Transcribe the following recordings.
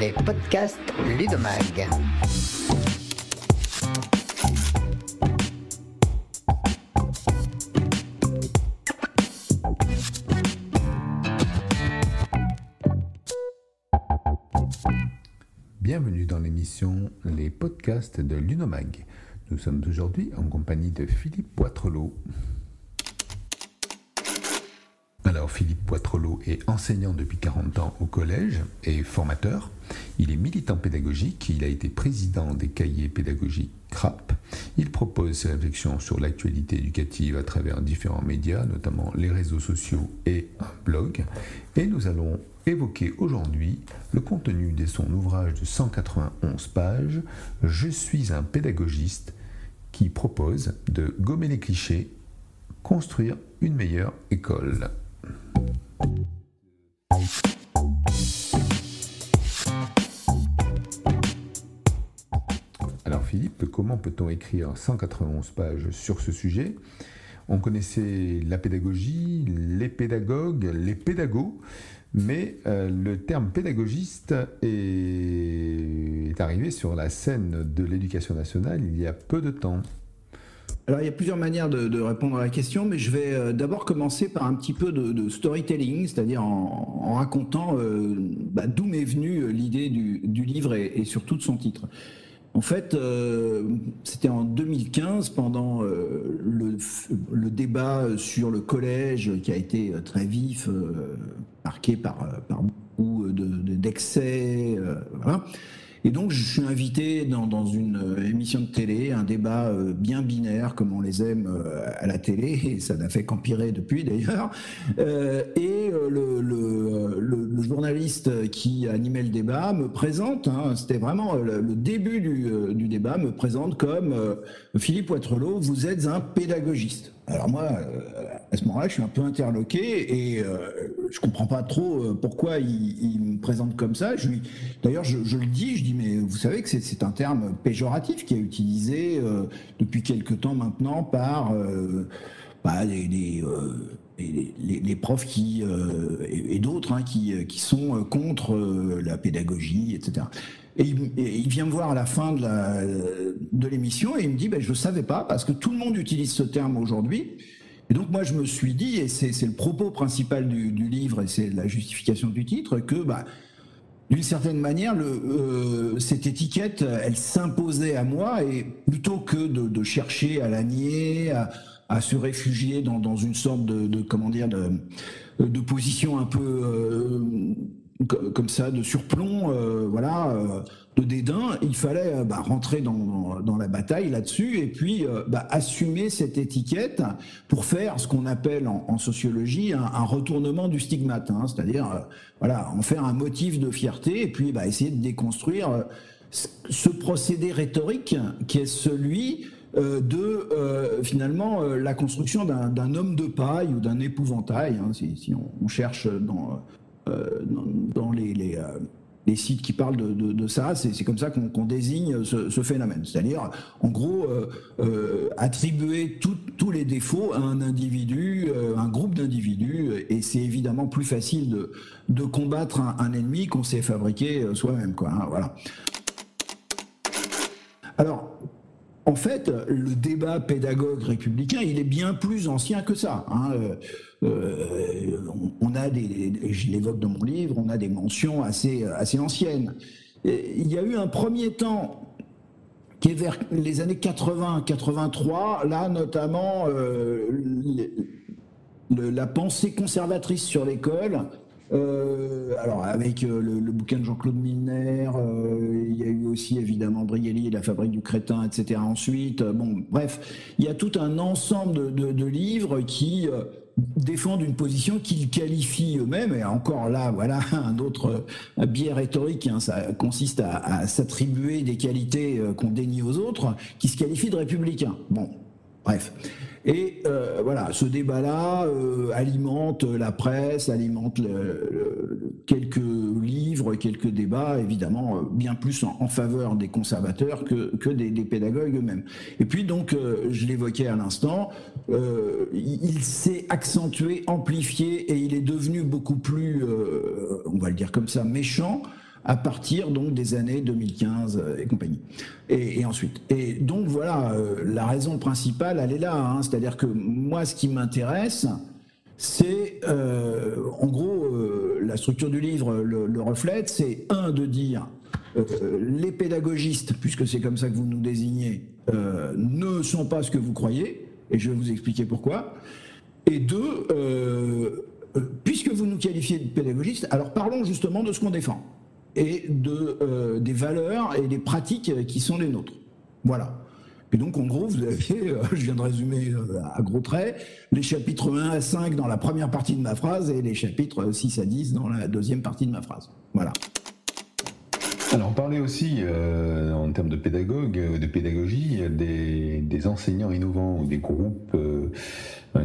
les podcasts Ludomag. Bienvenue dans l'émission Les podcasts de Lunomag. Nous sommes aujourd'hui en compagnie de Philippe Poitrelot. Philippe Poitrelot est enseignant depuis 40 ans au collège et formateur. Il est militant pédagogique, il a été président des cahiers pédagogiques CRAP. Il propose ses réflexions sur l'actualité éducative à travers différents médias, notamment les réseaux sociaux et un blog. Et nous allons évoquer aujourd'hui le contenu de son ouvrage de 191 pages, Je suis un pédagogiste, qui propose de gommer les clichés, construire une meilleure école. Alors Philippe, comment peut-on écrire 191 pages sur ce sujet? On connaissait la pédagogie, les pédagogues, les pédagogues, mais euh, le terme pédagogiste est arrivé sur la scène de l'éducation nationale il y a peu de temps. Alors, il y a plusieurs manières de, répondre à la question, mais je vais euh, d'abord commencer par un petit peu de, storytelling, c'est-à-dire en, racontant euh, bah, d'où m'est venue euh, l'idée du, livre et, surtout de son titre. En fait, c'était en 2015, pendant le, débat sur le collège, qui a été très vif, marqué par, beaucoup d'excès. Et donc, je suis invité dans, une euh, émission de télé, un débat euh, bien binaire, comme on les aime euh, à la télé, et ça n'a fait qu'empirer depuis d'ailleurs. et le, journaliste qui animait le débat me présente, hein, c'était vraiment le, début du, débat, me présente comme Philippe Poitrelot, vous êtes un pédagogiste. Alors moi, à ce moment-là, je suis un peu interloqué et euh, je comprends pas trop euh, pourquoi il, me présente comme ça. D'ailleurs, je, le dis, je dis, mais vous savez que c'est un terme péjoratif qui est utilisé euh, depuis quelque temps maintenant par bah, les, les, profs qui et, d'autres hein, qui, qui sont contre la pédagogie, etc. Et il, vient me voir à la fin de l'émission et il me dit, ben, je ne savais pas parce que tout le monde utilise ce terme aujourd'hui. Et donc moi je me suis dit, et c'est le propos principal du, livre et c'est la justification du titre, que bah, d'une certaine manière, euh, cette étiquette, elle s'imposait à moi, et plutôt que de, chercher à la nier, à, se réfugier dans, une sorte de, comment dire de, de position un peu euh, comme ça de surplomb, euh, voilà, euh, de dédain, il fallait euh, bah, rentrer dans, la bataille là-dessus et puis bah, assumer cette étiquette pour faire ce qu'on appelle en, sociologie un, retournement du stigmate, hein, c'est-à-dire voilà, en faire un motif de fierté et puis bah, essayer de déconstruire ce procédé rhétorique qui est celui de finalement la construction d'un homme de paille ou d'un épouvantail, hein, si, on, cherche dans dans les, euh, les, sites qui parlent de, ça, c'est comme ça qu'on désigne ce, phénomène. C'est-à-dire, en gros, euh, attribuer tous les défauts à un individu, un groupe d'individus, et c'est évidemment plus facile de, combattre un, ennemi qu'on s'est fabriqué soi-même. Hein, voilà. Alors, en fait, le débat pédagogue républicain, il est bien plus ancien que ça. Hein. Euh, euh, on a des, je l'évoque dans mon livre, on a des mentions assez, assez anciennes. il y a eu un premier temps qui est vers les années 80, 83, là notamment euh, la pensée conservatrice sur l'école euh, alors avec euh, le, bouquin de Jean-Claude Milner, euh, il y a eu aussi évidemment Brielli la fabrique du crétin, etc. Ensuite, bon, bref, il y a tout un ensemble de, livres qui défendent une position qu'ils qualifient eux-mêmes, et encore là, voilà un autre biais rhétorique, hein, ça consiste à, à s'attribuer des qualités qu'on dénie aux autres, qui se qualifient de républicains. Bon, bref. Et euh, voilà, ce débat-là euh, alimente la presse, alimente quelques livres, quelques débats, évidemment, euh, bien plus en, faveur des conservateurs que, que des, pédagogues eux-mêmes. Et puis donc, je l'évoquais à l'instant, il, s'est accentué, amplifié, et il est devenu beaucoup plus, on va le dire comme ça, méchant à partir donc des années 2015 et compagnie. Et, ensuite. Et donc voilà, la raison principale, elle est là. Hein. C'est-à-dire que moi, ce qui m'intéresse, c'est en gros la structure du livre le reflète. C'est un de dire les pédagogistes, puisque c'est comme ça que vous nous désignez, ne sont pas ce que vous croyez et je vais vous expliquer pourquoi. Et deux, euh, euh, puisque vous nous qualifiez de pédagogistes, alors parlons justement de ce qu'on défend et de, euh, des valeurs et des pratiques qui sont les nôtres. Voilà. Et donc, en gros, vous avez, je viens de résumer à gros traits, les chapitres 1 à 5 dans la première partie de ma phrase et les chapitres 6 à 10 dans la deuxième partie de ma phrase. Voilà. Alors, on parlait aussi, euh, en termes de pédagogue, de pédagogie, des, des enseignants innovants ou des groupes euh, euh,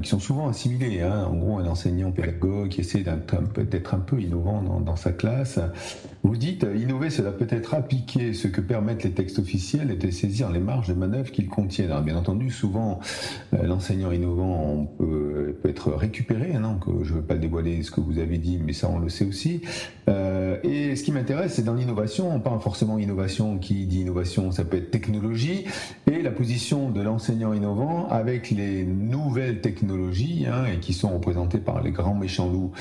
qui sont souvent assimilés. Hein. En gros, un enseignant pédagogue qui essaie d'être un, peu innovant dans, sa classe. Vous dites, euh, innover, cela peut être appliquer ce que permettent les textes officiels et de saisir les marges de manœuvre qu'ils contiennent. Alors, bien entendu, souvent, euh, l'enseignant innovant peut, être récupéré. Hein, je ne veux pas dévoiler ce que vous avez dit, mais ça, on le sait aussi. et ce qui m'intéresse, c'est dans l'innovation, on parle forcément innovation. Qui dit innovation, ça peut être technologie. Et la position de l'enseignant innovant avec les nouvelles technologies technologies hein, et qui sont représentées par les grands méchants loups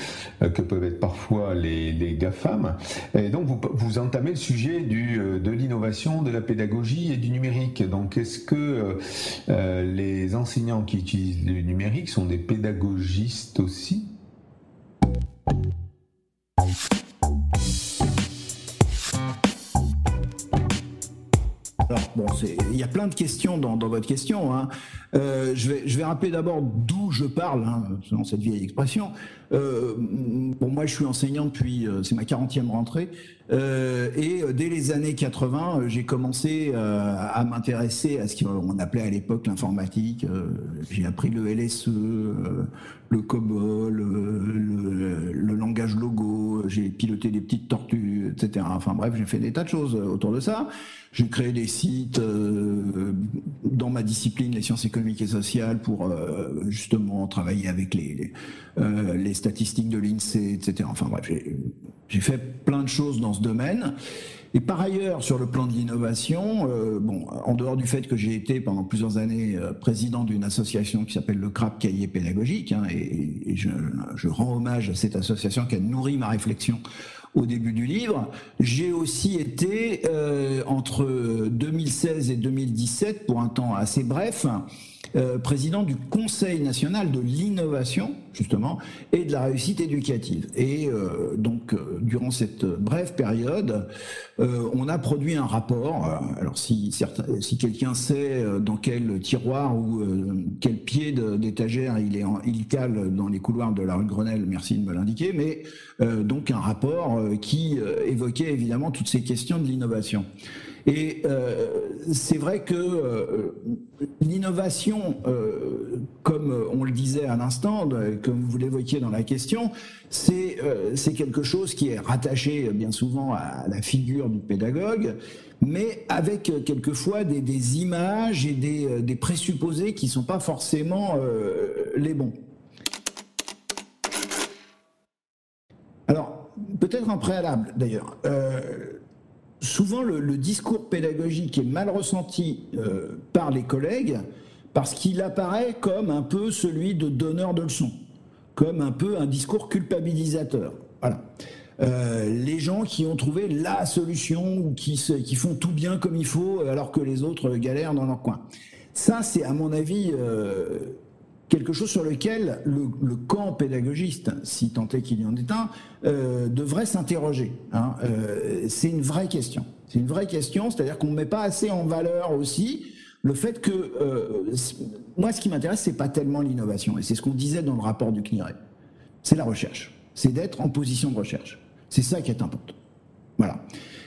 euh, que peuvent être parfois les, les GAFAM. Et donc vous, vous entamez le sujet euh, de l'innovation, de la pédagogie et du numérique. Donc est-ce que euh, les enseignants qui utilisent le numérique sont des pédagogistes aussi? Bon, il y a plein de questions dans, votre question. Hein. Euh, je, vais, je vais rappeler d'abord d'où je parle, hein, selon cette vieille expression. Euh, bon, moi, je suis enseignant depuis, euh, c'est ma 40e rentrée, euh, et euh, dès les années 80, euh, j'ai commencé à m'intéresser à ce qu'on appelait à l'époque l'informatique. j'ai appris le LSE, le COBOL, le, le, langage logo, j'ai piloté des petites tortues, etc. Enfin bref, j'ai fait des tas de choses autour de ça. J'ai créé des sites dans ma discipline, les sciences économiques et sociales, pour justement travailler avec les, les, les statistiques de l'INSEE, etc. Enfin bref, j'ai fait plein de choses dans ce domaine. Et par ailleurs, sur le plan de l'innovation, euh, bon, en dehors du fait que j'ai été pendant plusieurs années euh, président d'une association qui s'appelle le CRAP Cahier Pédagogique, hein, et, je, je, rends hommage à cette association qui a nourri ma réflexion au début du livre, j'ai aussi été euh, entre 2016 et 2017, pour un temps assez bref, euh, président du Conseil national de l'innovation, justement, et de la réussite éducative. Et euh, donc, euh, durant cette brève période, on a produit un rapport. alors, si, si quelqu'un sait dans quel tiroir ou quel pied d'étagère il, est il cale dans les couloirs de la rue Grenelle, merci de me l'indiquer, mais donc un rapport qui évoquait évidemment toutes ces questions de l'innovation. Et euh, c'est vrai que euh, l'innovation, euh, comme on le disait à l'instant, comme vous l'évoquiez dans la question, c'est quelque chose qui est rattaché bien souvent à la figure du pédagogue, mais avec quelquefois des, images et des, des, présupposés qui sont pas forcément les bons. Alors, peut-être un préalable d'ailleurs souvent le, discours pédagogique est mal ressenti euh, par les collègues parce qu'il apparaît comme un peu celui de donneur de leçons, comme un peu un discours culpabilisateur. Voilà. Euh, les gens qui ont trouvé la solution ou qui, qui, font tout bien comme il faut alors que les autres galèrent dans leur coin. Ça, c'est à mon avis euh, quelque chose sur lequel le, camp pédagogiste, si tant est qu'il y en ait un, euh, devrait s'interroger. Hein. Euh, c'est une vraie question. C'est une vraie question, c'est-à-dire qu'on ne met pas assez en valeur aussi le fait que euh, moi, ce qui m'intéresse, c'est pas tellement l'innovation, et c'est ce qu'on disait dans le rapport du CNIRE. C'est la recherche. C'est d'être en position de recherche. C'est ça qui est important. Voilà.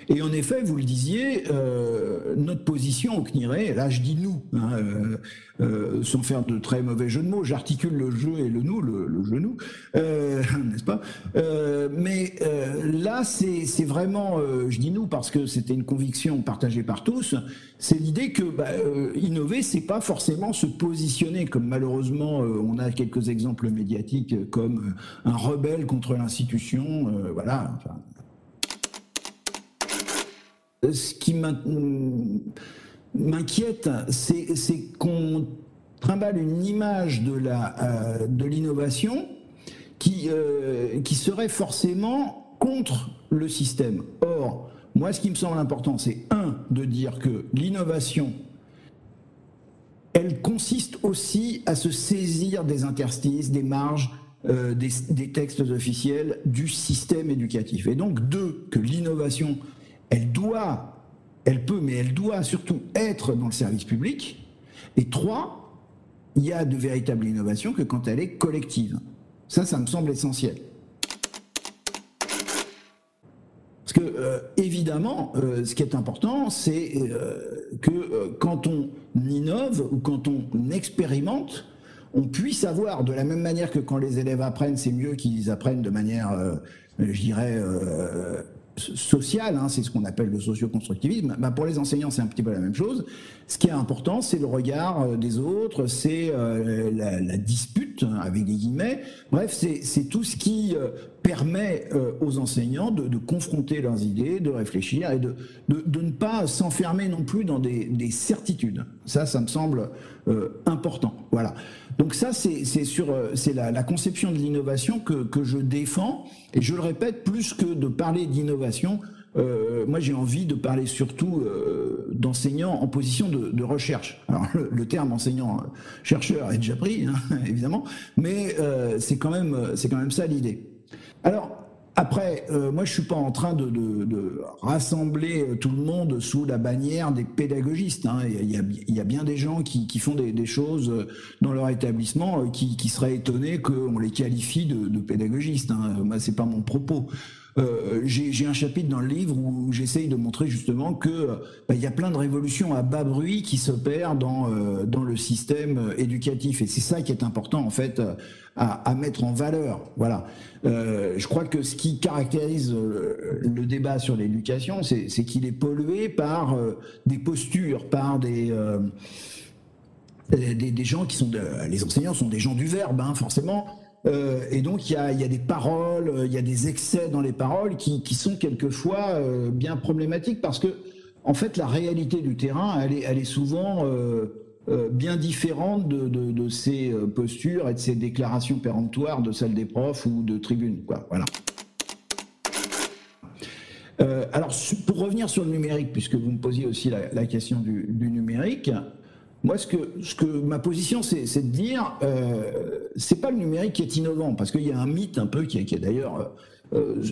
Et en effet, vous le disiez, euh, notre position au CNIRE, là je dis nous, hein, euh, euh, sans faire de très mauvais jeu de mots, j'articule le jeu et le nous, le, le genou, n'est-ce pas Mais là, c'est vraiment, je dis nous parce que c'était une conviction partagée par tous, c'est l'idée que bah, innover, c'est pas forcément se positionner, comme malheureusement on a quelques exemples médiatiques, comme un rebelle contre l'institution, voilà. Ce qui m'inquiète, c'est qu'on trimballe une image de l'innovation qui, serait forcément contre le système. Or, moi, ce qui me semble important, c'est un, de dire que l'innovation, elle consiste aussi à se saisir des interstices, des marges, euh, des, textes officiels du système éducatif. Et donc, deux, que l'innovation, elle doit, elle peut, mais elle doit surtout être dans le service public. Et trois, il y a de véritables innovations que quand elle est collective. Ça, ça me semble essentiel. Parce que, euh, évidemment, euh, ce qui est important, c'est euh, que quand on innove ou quand on expérimente, on puisse avoir, de la même manière que quand les élèves apprennent, c'est mieux qu'ils apprennent de manière, je dirais, social, hein, c'est ce qu'on appelle le socioconstructivisme, bah pour les enseignants c'est un petit peu la même chose. Ce qui est important c'est le regard euh, des autres, c'est euh, la, dispute hein, avec des guillemets, bref c'est tout ce qui euh, permet aux enseignants de, confronter leurs idées, de réfléchir et de, de, ne pas s'enfermer non plus dans des, certitudes. Ça, ça me semble important. Voilà. Donc ça c'est sur c'est la, la, conception de l'innovation que, que je défends et je le répète plus que de parler d'innovation euh, moi j'ai envie de parler surtout euh, d'enseignants en position de, recherche. Alors le, terme enseignant-chercheur est déjà pris, hein, évidemment, mais euh, c'est quand même c'est quand même ça l'idée. Alors après, moi je suis pas en train de, rassembler tout le monde sous la bannière des pédagogistes. Hein. Il, y a, bien des gens qui, font des, choses dans leur établissement qui, seraient étonnés qu'on les qualifie de, pédagogistes. Hein. Moi c'est pas mon propos. Euh, j'ai un chapitre dans le livre où j'essaye de montrer justement que bah, il y a plein de révolutions à bas bruit qui s'opèrent dans euh, dans le système éducatif et c'est ça qui est important en fait à, mettre en valeur. Voilà. Euh, je crois que ce qui caractérise le débat sur l'éducation, c'est qu'il est pollué par des postures, par des des, gens qui sont les enseignants sont des gens du verbe, hein, forcément. Euh, et donc il y a, des paroles, il y a des excès dans les paroles qui, sont quelquefois euh, bien problématiques parce que en fait la réalité du terrain, elle est, souvent euh, bien différente de, ces postures et de ces déclarations péremptoires de celles des profs ou de tribunes. Voilà. alors, pour revenir sur le numérique, puisque vous me posiez aussi la, question du numérique, moi, ce que, ce que ma position, c'est de dire, euh, c'est pas le numérique qui est innovant, parce qu'il y a un mythe un peu qui, est d'ailleurs euh,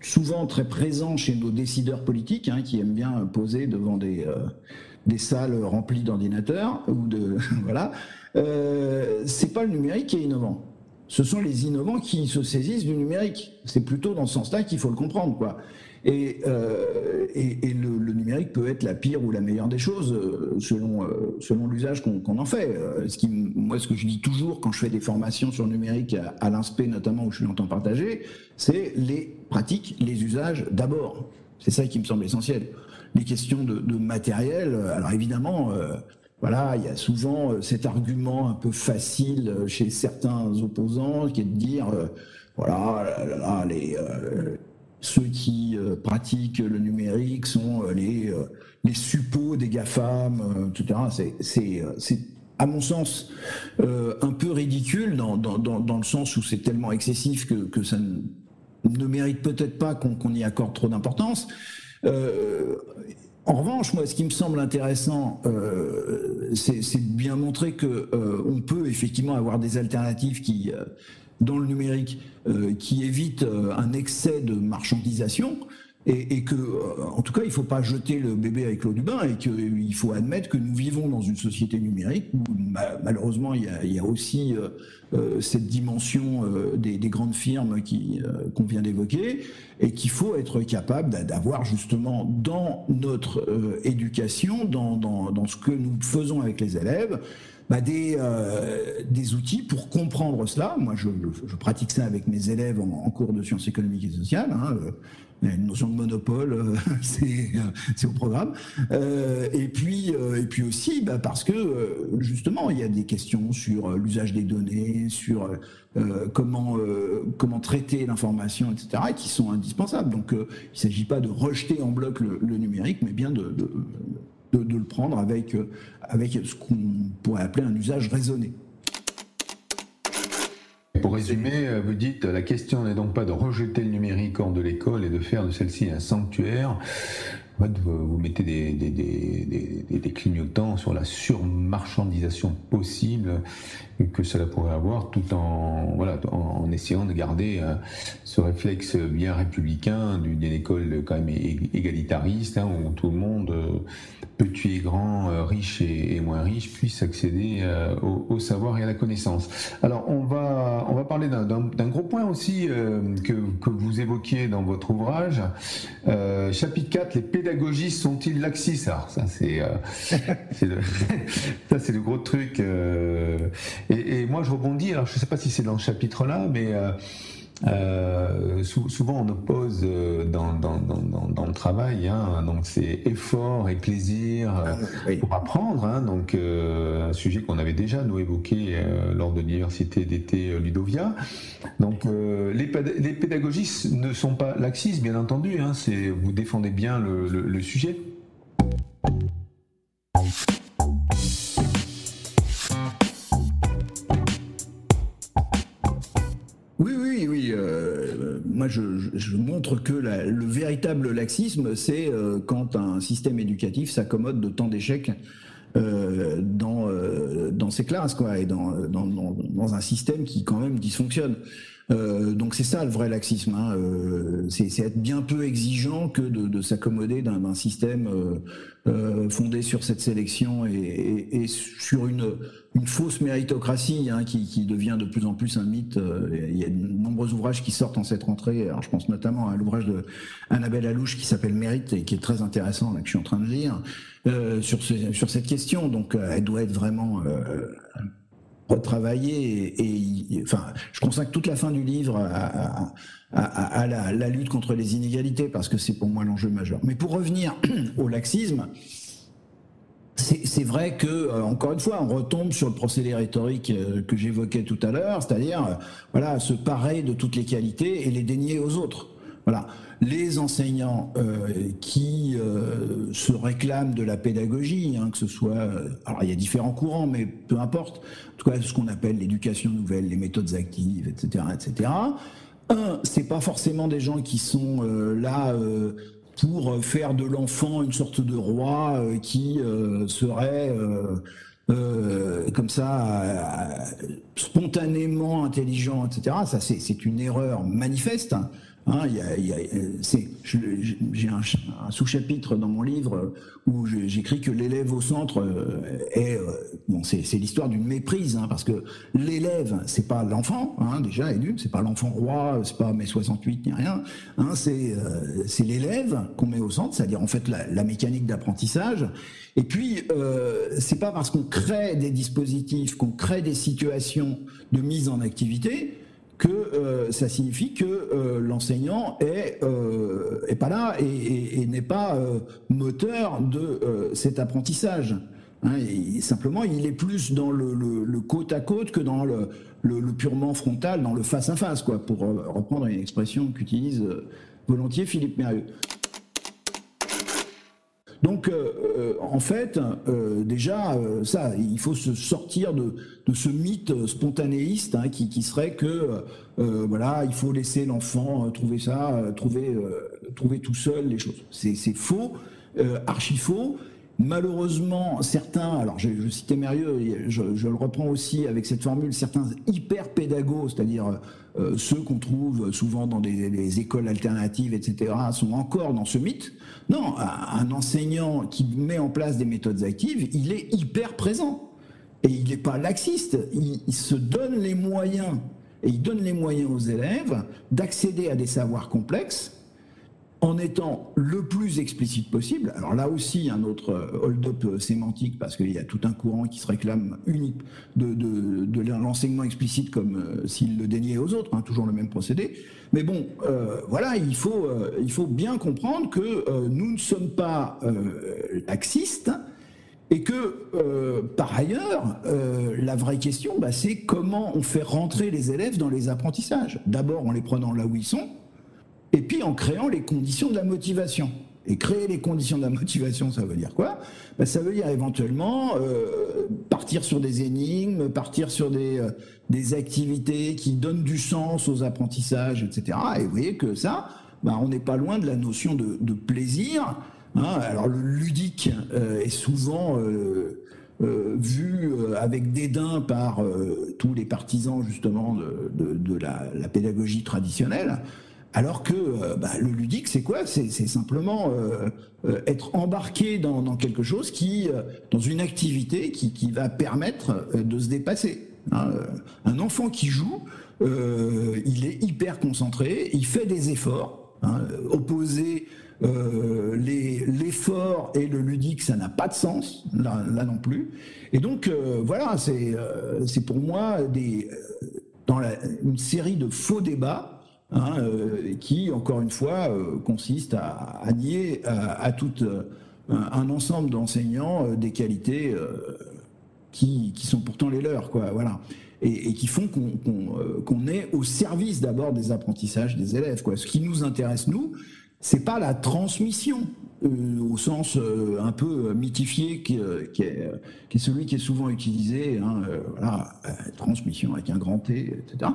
souvent très présent chez nos décideurs politiques, hein, qui aiment bien poser devant des, euh, des salles remplies d'ordinateurs ou de voilà. Euh, c'est pas le numérique qui est innovant. Ce sont les innovants qui se saisissent du numérique. C'est plutôt dans ce sens-là qu'il faut le comprendre, quoi. Et, euh, et, et le, le, numérique peut être la pire ou la meilleure des choses euh, selon, euh, selon l'usage qu'on en fait. Euh, ce qui, moi, ce que je dis toujours quand je fais des formations sur le numérique à, à l'INSPE, notamment où je suis longtemps partagé, c'est les pratiques, les usages d'abord. C'est ça qui me semble essentiel. Les questions de, de matériel, alors évidemment, voilà, il y a souvent cet argument un peu facile chez certains opposants qui est de dire, voilà, là, là, les, ceux qui euh, pratiquent le numérique sont euh, les, euh, les suppôts des GAFAM, etc. C'est, à mon sens, un peu ridicule dans, dans, dans, le sens où c'est tellement excessif que, que ça ne, mérite peut-être pas qu'on, y accorde trop d'importance. en revanche, moi, ce qui me semble intéressant, c'est, de bien montrer que on peut effectivement avoir des alternatives qui dans le numérique euh, qui évite euh, un excès de marchandisation et, et que, euh, en tout cas, il ne faut pas jeter le bébé avec l'eau du bain et qu'il faut admettre que nous vivons dans une société numérique où malheureusement il y a, il y a aussi euh, cette dimension euh, des, des, grandes firmes qui qu'on vient d'évoquer et qu'il faut être capable d'avoir justement dans notre éducation, dans, dans, dans, ce que nous faisons avec les élèves, bah, des, des outils pour comprendre cela. Moi, je, pratique ça avec mes élèves en, cours de sciences économiques et sociales. Hein, une notion de monopole, euh, euh, c'est au programme. Euh, et puis et puis aussi bah, parce que justement il y a des questions sur l'usage des données, sur comment comment traiter l'information, etc. qui sont indispensables. Donc il ne s'agit pas de rejeter en bloc le, numérique, mais bien de, de le prendre avec avec ce qu'on pourrait appeler un usage raisonné. Pour résumer, euh, vous dites la question n'est donc pas de rejeter le numérique hors de l'école et de faire de celle-ci un sanctuaire. Vous mettez des, des, clignotants sur la surmarchandisation possible que cela pourrait avoir, tout en voilà en, essayant de garder euh, ce réflexe bien républicain d'une école quand même égalitariste hein, où tout le monde euh, petit et grand, euh, riche et, moins riche, puissent accéder euh, au, savoir et à la connaissance. Alors on va on va parler d'un gros point aussi euh, que, que, vous évoquiez dans votre ouvrage, chapitre 4, les pédagogistes sont-ils laxistes? Alors ça c'est le, ça c'est le gros truc. Et, et, moi je rebondis. Alors je sais pas si c'est dans le chapitre là, mais euh, souvent on oppose euh, dans, dans, dans, dans le travail, hein, donc c'est effort et plaisir euh, ah, pour apprendre, hein, donc un sujet qu'on avait déjà nous évoqué lors de l'université d'été Ludovia. Donc les, les, pédagogistes ne sont pas laxistes, bien entendu, hein, vous défendez bien le, le, le sujet. Montre que le véritable laxisme, c'est euh, quand un système éducatif s'accommode de tant d'échecs euh, dans, euh, dans ses classes, et dans, un système qui quand même dysfonctionne. Euh, donc c'est ça le vrai laxisme. Hein. Euh, c'est être bien peu exigeant que de, de s'accommoder d'un système euh, fondé sur cette sélection et, et, et sur une, une, fausse méritocratie hein, qui, qui, devient de plus en plus un mythe. Il y a de nombreux ouvrages qui sortent en cette rentrée. Alors je pense notamment à l'ouvrage de Annabelle Alouche qui s'appelle Mérite et qui est très intéressant là, que je suis en train de lire sur, ce, sur cette question. Donc elle doit être vraiment retravailler et, je consacre toute la fin du livre à, à, la, lutte contre les inégalités parce que c'est pour moi l'enjeu majeur. Mais pour revenir au laxisme, c'est vrai que, euh, encore une fois, on retombe sur le procédé rhétorique euh, que j'évoquais tout à l'heure, c'est-à-dire, euh, voilà, se parer de toutes les qualités et les dénier aux autres. Voilà. Les enseignants euh, qui euh, se réclament de la pédagogie, hein, que ce soit, euh, alors il y a différents courants, mais peu importe. En tout cas, ce qu'on appelle l'éducation nouvelle, les méthodes actives, etc., etc. Un, c'est pas forcément des gens qui sont là pour faire de l'enfant une sorte de roi qui serait comme ça, spontanément intelligent, etc. Ça, c'est une erreur manifeste. Hein. J'ai un, sous-chapitre dans mon livre où j'écris que l'élève au centre euh, est, euh, bon, c'est l'histoire d'une méprise, hein, parce que l'élève, c'est pas l'enfant, hein, déjà, élu, c'est pas l'enfant roi, c'est pas mai 68 ni rien, hein, euh, c'est l'élève qu'on met au centre, c'est-à-dire en fait la, la mécanique d'apprentissage. Et puis, euh, c'est pas parce qu'on crée des dispositifs, qu'on crée des situations de mise en activité que euh, ça signifie que euh, l'enseignant est, euh, est pas là et, n'est pas moteur de cet apprentissage. Hein, simplement, il est plus dans le, côte à côte que dans le, purement frontal, dans le face à face, quoi, pour reprendre une expression qu'utilise volontiers Philippe Mérieux. Donc, euh, euh, en fait, euh, déjà, ça, il faut se sortir de, ce mythe spontanéiste hein, qui, serait que, voilà, il faut laisser l'enfant trouver ça, trouver, trouver tout seul les choses. C'est faux, archi faux. Malheureusement, certains, alors je, je citais Mérieux, je, le reprends aussi avec cette formule, certains hyper pédagogues, c'est-à-dire ceux qu'on trouve souvent dans des, écoles alternatives, etc., sont encore dans ce mythe. Non, un enseignant qui met en place des méthodes actives, il est hyper présent. Et il n'est pas laxiste, il, se donne les moyens, et il donne les moyens aux élèves d'accéder à des savoirs complexes en étant le plus explicite possible. Alors là aussi, un autre euh, hold-up euh, sémantique, parce qu'il y a tout un courant qui se réclame unique de, de, l'enseignement explicite comme euh, s'il le déniait aux autres, hein, toujours le même procédé. Mais bon, voilà, il faut, il faut bien comprendre que nous ne sommes pas laxistes et que, par ailleurs, la vraie question, bah, c'est comment on fait rentrer les élèves dans les apprentissages. D'abord en les prenant là où ils sont, et puis en créant les conditions de la motivation. Et créer les conditions de la motivation, ça veut dire quoi? Ben, Ça veut dire éventuellement euh, partir sur des énigmes, partir sur des, euh, des activités qui donnent du sens aux apprentissages, etc. Et vous voyez que ça, ben, on n'est pas loin de la notion de, de plaisir. Hein. Alors le ludique euh, est souvent euh, euh, vu avec dédain par tous les partisans justement de, de, de la, la, pédagogie traditionnelle. Alors que euh, bah, le ludique, c'est quoi? C'est simplement euh, euh, être embarqué dans, quelque chose qui, dans une activité qui, va permettre de se dépasser. Hein. Un enfant qui joue, il est hyper concentré, il fait des efforts. Hein. opposer l'effort et le ludique, ça n'a pas de sens, là, non plus. Et donc, voilà, c'est pour moi dans une série de faux débats Hein, euh, qui, encore une fois, euh, consiste à, nier à, tout euh, un ensemble d'enseignants des qualités qui, sont pourtant les leurs, quoi. Voilà. Et, qui font qu'on est au service d'abord des apprentissages des élèves. Quoi. Ce qui nous intéresse, nous, c'est pas la transmission au sens un peu mythifié qui, est, celui qui est souvent utilisé, hein, voilà, transmission avec un grand T, etc.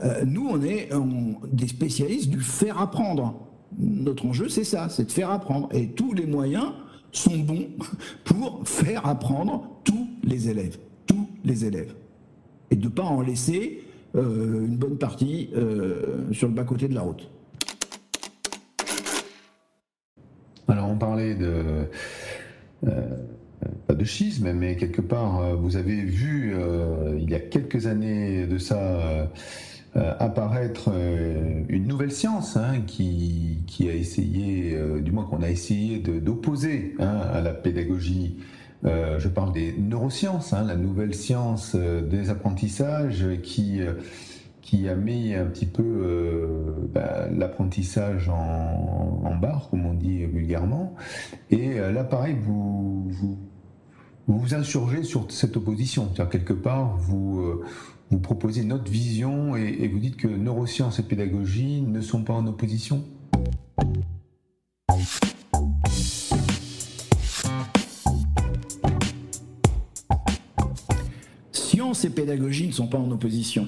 Euh, nous, on est des spécialistes du faire apprendre. Notre enjeu, c'est ça, c'est de faire apprendre. Et tous les moyens sont bons pour faire apprendre tous les élèves. Tous les élèves. Et de ne pas en laisser euh, une bonne partie euh, sur le bas-côté de la route. Alors, on parlait de pas de schisme, mais quelque part, vous avez vu il y a quelques années de ça apparaître euh, une nouvelle science hein, qui, qui, a essayé, euh, du moins qu'on a essayé d'opposer hein, à la pédagogie. je parle des neurosciences, hein, la nouvelle science des apprentissages qui qui a mis un petit peu bah, l'apprentissage en, en, barre, comme on dit vulgairement. Et là, pareil, vous, vous, vous insurgez sur cette opposition. Quelque part, vous, vous proposez notre vision et, vous dites que neurosciences et pédagogie ne sont pas en opposition Science et pédagogie ne sont pas en opposition.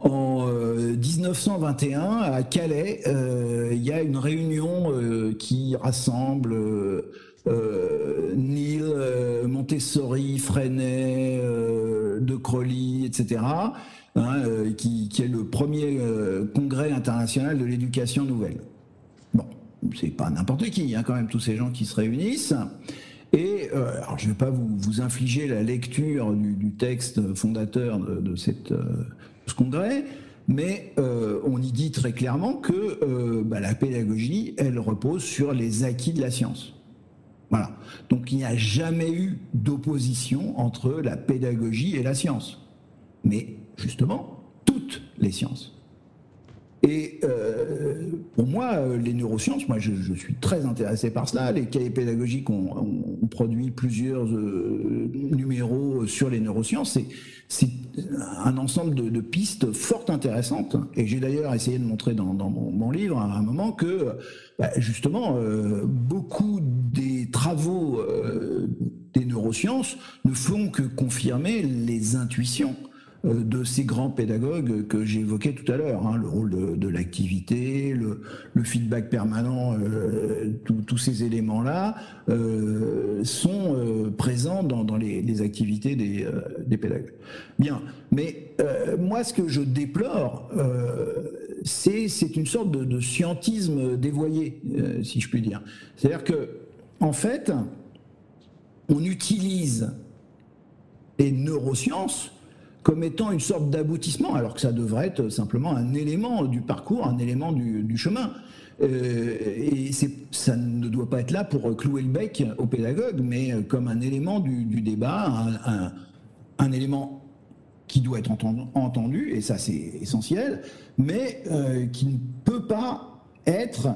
En 1921, euh, à Calais, euh, il y a une réunion euh, qui rassemble Neil, Montessori, Freinet, De Crowley, etc., hein, qui, est le premier congrès international de l'éducation nouvelle. Bon, c'est pas n'importe qui, a quand même tous ces gens qui se réunissent. Et alors, je ne vais pas vous, infliger la lecture du, texte fondateur de, ce congrès, mais on y dit très clairement que bah, la pédagogie, elle repose sur les acquis de la science. Voilà. Donc il n'y a jamais eu d'opposition entre la pédagogie et la science. Mais justement, toutes les sciences. Et euh, pour moi, euh, les neurosciences, moi je, suis très intéressé par cela. Les cahiers pédagogiques ont, produit plusieurs euh, numéros sur les neurosciences. C'est un ensemble de, pistes fort intéressantes. Et j'ai d'ailleurs essayé de montrer dans, mon, livre à un moment que bah, justement beaucoup des travaux des neurosciences ne font que confirmer les intuitions de ces grands pédagogues que j'évoquais tout à l'heure, hein, le rôle de, l'activité, le, feedback permanent, euh, tous ces éléments-là euh, sont présents dans, les, activités des, pédagogues. Bien, mais moi ce que je déplore, c'est une sorte de, de scientisme dévoyé, si je puis dire. C'est-à-dire que, en fait, on utilise les neurosciences comme étant une sorte d'aboutissement, alors que ça devrait être simplement un élément du parcours, un élément du, chemin. et ça ne doit pas être là pour clouer le bec aux pédagogues, mais comme un élément du, débat, un, élément qui doit être entendu, et ça c'est essentiel, mais qui ne peut pas être,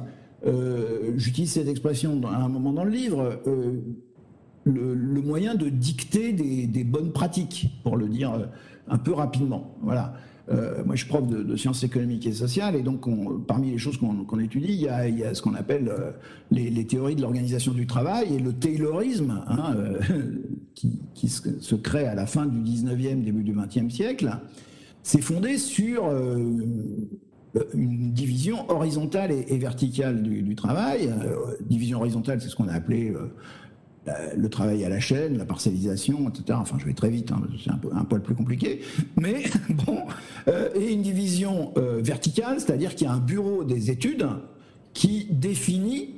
j'utilise cette expression à un moment dans le livre, le, moyen de dicter des, bonnes pratiques, pour le dire euh, un peu rapidement. Voilà. Euh, moi, je suis prof de, sciences économiques et sociales, et donc parmi les choses qu'on étudie, il y, a, ce qu'on appelle euh, les, théories de l'organisation du travail et le taylorisme, hein, qui, se, crée à la fin du 19e, début du 20e siècle. C'est fondé sur une division horizontale et, verticale du travail. division horizontale, c'est ce qu'on a appelé le travail à la chaîne, la parcellisation, etc. Enfin, je vais très vite, hein, c'est un, poil plus compliqué. Mais bon, euh, et une division euh, verticale, c'est-à-dire qu'il y a un bureau des études qui définit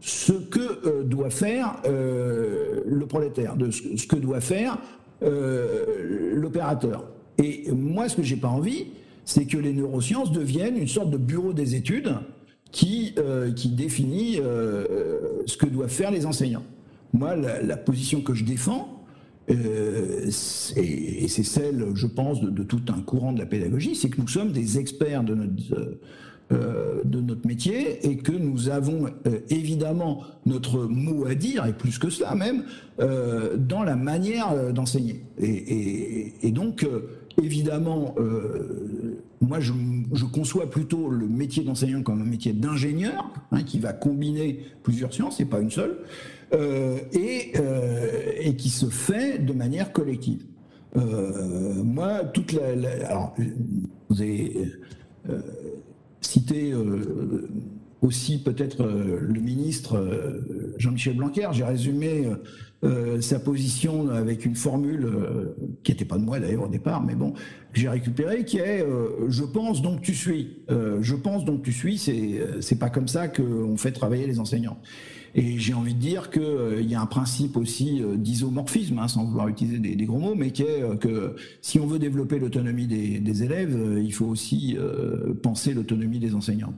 ce que euh, doit faire le prolétaire, ce, que doit faire l'opérateur. Et moi, ce que j'ai pas envie, c'est que les neurosciences deviennent une sorte de bureau des études qui définit ce que doivent faire les enseignants. Moi, la, position que je défends, euh, et, c'est celle, je pense, de, tout un courant de la pédagogie, c'est que nous sommes des experts de notre, euh, notre métier et que nous avons euh, évidemment notre mot à dire, et plus que cela même, dans la manière d'enseigner. Et, donc, évidemment, moi, je, conçois plutôt le métier d'enseignant comme un métier d'ingénieur, hein, qui va combiner plusieurs sciences, et pas une seule. Euh, et, euh, et, qui se fait de manière collective. Euh, moi, toute la, alors, vous avez cité aussi peut-être le ministre Jean-Michel Blanquer. J'ai résumé sa position avec une formule qui n'était pas de moi d'ailleurs au départ, mais bon, j'ai récupérée, qui est je pense donc tu suis. je pense donc tu suis. C'est pas comme ça qu'on fait travailler les enseignants. Et j'ai envie de dire qu'il euh, y a un principe aussi euh, d'isomorphisme, hein, sans vouloir utiliser des, gros mots, mais qui est euh, que si on veut développer l'autonomie des, élèves, il faut aussi penser l'autonomie des enseignants.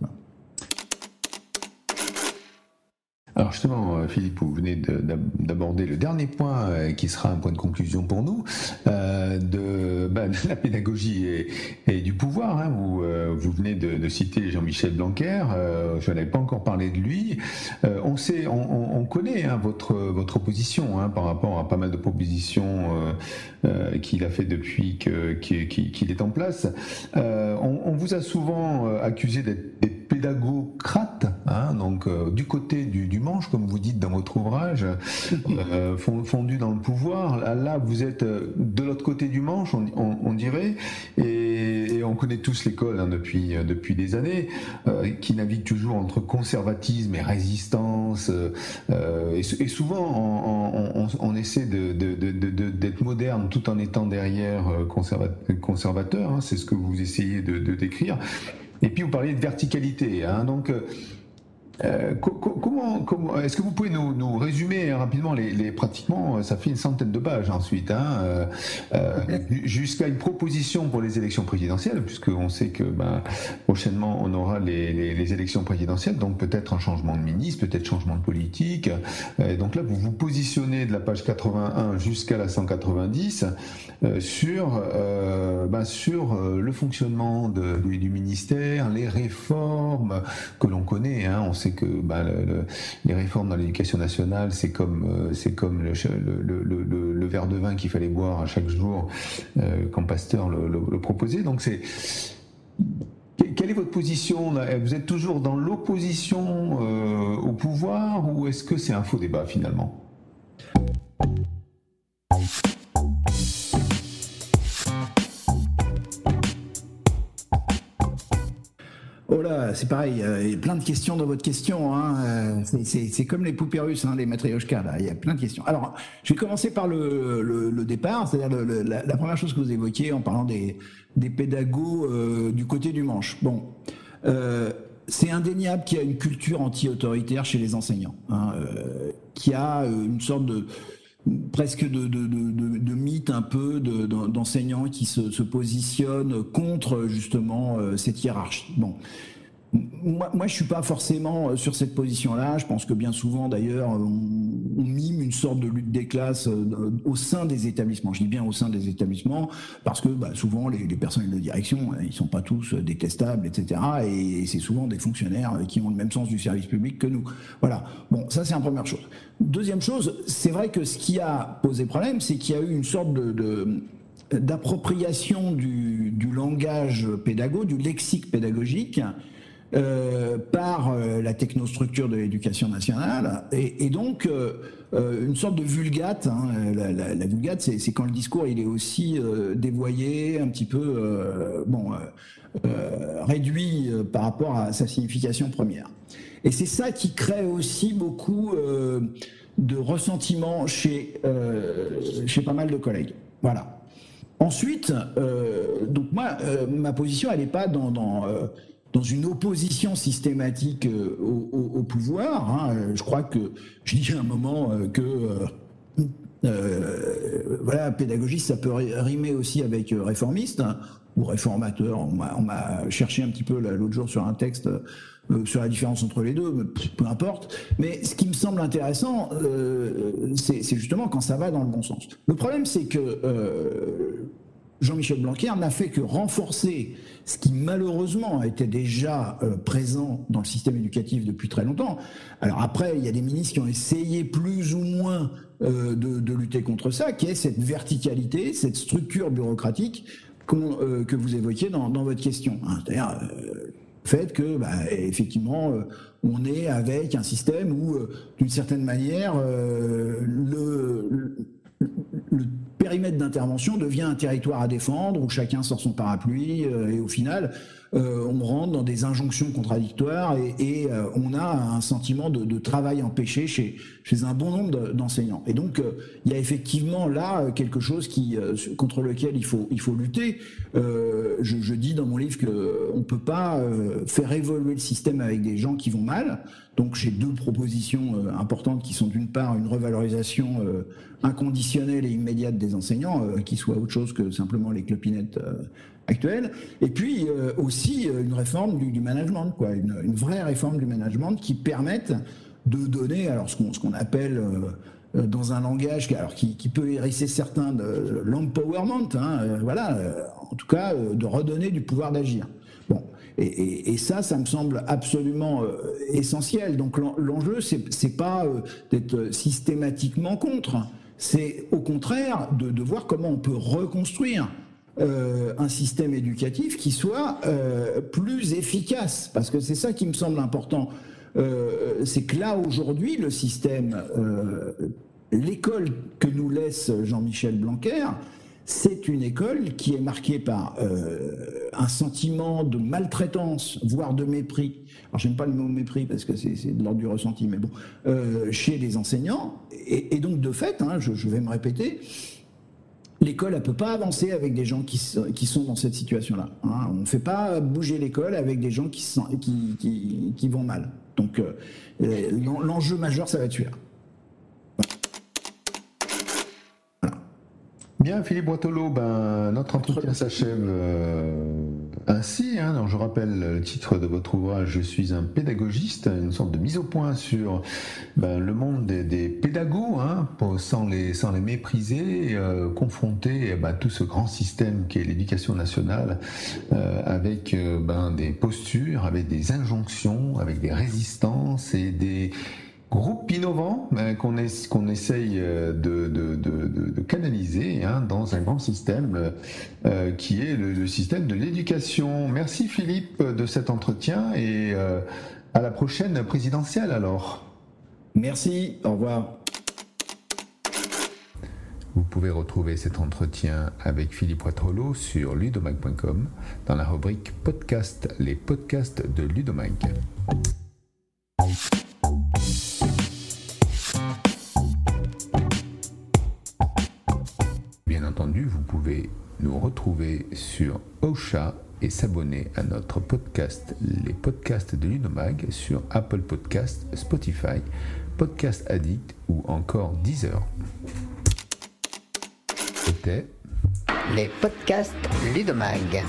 Alors justement, euh, Philippe, vous venez d'aborder le dernier point euh, qui sera un point de conclusion pour nous, euh, bah, de, la pédagogie et, du pouvoir. Hein. Vous, venez de, citer Jean-Michel Blanquer, je n'avais pas encore parlé de lui. on sait, on, connaît hein, votre, votre hein, par rapport à pas mal de propositions qu'il a fait depuis qu'il est en place. On, vous a souvent accusé d'être pédagocrate, donc du côté du, du comme vous dites dans votre ouvrage, euh, fondu dans le pouvoir. Là, vous êtes euh, de l'autre côté du manche, on, dirait, et, on connaît tous l'école hein, depuis, euh, depuis des années, qui navigue toujours entre conservatisme et résistance. et, souvent, on, essaie d'être moderne tout en étant derrière conservateur. Hein, c'est ce que vous essayez de, décrire. Et puis vous parliez de verticalité. Hein, donc euh, comment, comment est-ce que vous pouvez nous, nous résumer rapidement les, les, pratiquement euh, ça fait une centaine de pages ensuite hein, euh, euh jusqu'à une proposition pour les élections présidentielles puisqu'on sait que ben, prochainement on aura les, les, les élections présidentielles donc peut-être un changement de ministre peut-être changement de politique. Donc là vous vous positionnez de la page 81 jusqu'à la 190 sur ben, sur le fonctionnement de, du, du, ministère les réformes que l'on connaît hein, on sait que bah, les réformes dans l'éducation nationale, c'est comme, euh, c'est comme le, le, verre de vin qu'il fallait boire à chaque jour euh, quand Pasteur le, proposait. Donc c'est quelle est votre position? Vous êtes toujours dans l'opposition euh, au pouvoir ou est-ce que c'est un faux débat finalement? Oh là, c'est pareil, il y a plein de questions dans votre question. Hein. Euh, c'est comme les poupées russes, hein, les matryoshkas, là. Il y a plein de questions. Alors, je vais commencer par le, départ, c'est-à-dire la, première chose que vous évoquiez en parlant des, des pédagogues euh, du côté du manche. Bon, euh, c'est indéniable qu'il y a une culture anti-autoritaire chez les enseignants, hein, qui a une sorte de presque de, de, mythe un peu d'enseignants qui se, positionnent contre justement cette hiérarchie. Moi, moi, je suis pas forcément euh, sur cette position-là. Je pense que bien souvent, d'ailleurs, on, mime une sorte de lutte des classes euh, au sein des établissements. Je dis bien au sein des établissements parce que bah, souvent, les, les, personnels de direction, ils sont pas tous détestables, etc. Et, c'est souvent des fonctionnaires qui ont le même sens du service public que nous. Voilà. Bon, ça, c'est une première chose. Deuxième chose, c'est vrai que ce qui a posé problème, c'est qu'il y a eu une sorte d'appropriation du, du, langage pédago, du lexique pédagogique, euh, par euh, la technostructure de l'éducation nationale, et, et donc euh, euh une sorte de vulgate. Hein, la, la, la, vulgate, c'est quand le discours il est aussi euh, dévoyé, un petit peu bon réduit par rapport à sa signification première. Et c'est ça qui crée aussi beaucoup de ressentiment chez chez pas mal de collègues. Voilà. Ensuite, donc moi, ma position, elle n'est pas dans, dans, dans, une opposition systématique euh, au, pouvoir. Hein. Je crois que je dis à un moment euh, que voilà, pédagogiste, ça peut rimer aussi avec réformiste hein, ou réformateur. On m'a cherché un petit peu l'autre jour sur un texte euh, sur la différence entre les deux, peu importe. Mais ce qui me semble intéressant, euh, c'est justement quand ça va dans le bon sens. Le problème, c'est que euh, Jean-Michel Blanquer n'a fait que renforcer ce qui malheureusement était déjà euh, présent dans le système éducatif depuis très longtemps. Alors après, il y a des ministres qui ont essayé plus ou moins euh, de, lutter contre ça, qui est cette verticalité, cette structure bureaucratique euh, que vous évoquiez dans, votre question. Hein, C'est-à-dire fait que, bah, effectivement, on est avec un système où, d'une certaine manière, le, le, périmètre d'intervention devient un territoire à défendre où chacun sort son parapluie et au final, euh, on rentre dans des injonctions contradictoires et, euh, on a un sentiment de, travail empêché chez, chez un bon nombre d'enseignants. Et donc, euh, il y a effectivement là quelque chose qui, contre lequel il faut, il faut lutter. Je, je, dis dans mon livre qu'on ne peut pas faire évoluer le système avec des gens qui vont mal. Donc j'ai deux propositions importantes qui sont d'une part une revalorisation inconditionnelle et immédiate des enseignants, qui soit autre chose que simplement les clopinettes actuelle, et puis euh, aussi euh, une réforme du, management, quoi, une, vraie réforme du management qui permette de donner alors ce qu'on appelle euh, dans un langage qui peut hérisser certains de l'empowerment, hein, voilà, en tout cas de redonner du pouvoir d'agir. Et, ça, ça me semble absolument essentiel. Donc l'enjeu, c'est pas d'être systématiquement contre, c'est au contraire de, voir comment on peut reconstruire euh, un système éducatif qui soit euh, plus efficace, parce que c'est ça qui me semble important. Euh, c'est que là, aujourd'hui, le système, euh, l'école que nous laisse Jean-Michel Blanquer, c'est une école qui est marquée par euh, un sentiment de maltraitance, voire de mépris. Alors j'aime pas le mot mépris parce que c'est de l'ordre du ressenti, mais bon, euh, chez les enseignants. Et, donc de fait, hein, je, vais me répéter, l'école ne peut pas avancer avec des gens qui, sont dans cette situation-là. Hein. On ne fait pas bouger l'école avec des gens qui vont mal. Donc euh, l'enjeu majeur, ça va être celui-là. Bien, Philippe Boitolo, ben, notre entretien s'achève euh, ainsi. Hein, donc je rappelle le titre de votre ouvrage Je suis un pédagogiste, une sorte de mise au point sur ben, le monde des, des pédagogues, hein, pour, sans, les, sans les mépriser, euh, confronter ben, tout ce grand système qui est l'éducation nationale euh, avec euh, ben, des postures, avec des injonctions, avec des résistances et des groupe innovant euh, qu'on qu'on essaye euh, de, de, de, de canaliser hein, dans un grand système euh, qui est le, le, système de l'éducation. Merci Philippe de cet entretien et euh, à la prochaine présidentielle alors. Merci, au revoir. Vous pouvez retrouver cet entretien avec Philippe Poitrelot sur ludomag.com dans la rubrique podcast, les podcasts de Ludomag. Pouvez nous retrouver sur Ocha et s'abonner à notre podcast, les podcasts de Ludomag, sur Apple Podcast, Spotify, Podcast Addict ou encore Deezer. C'était les podcasts Ludomag.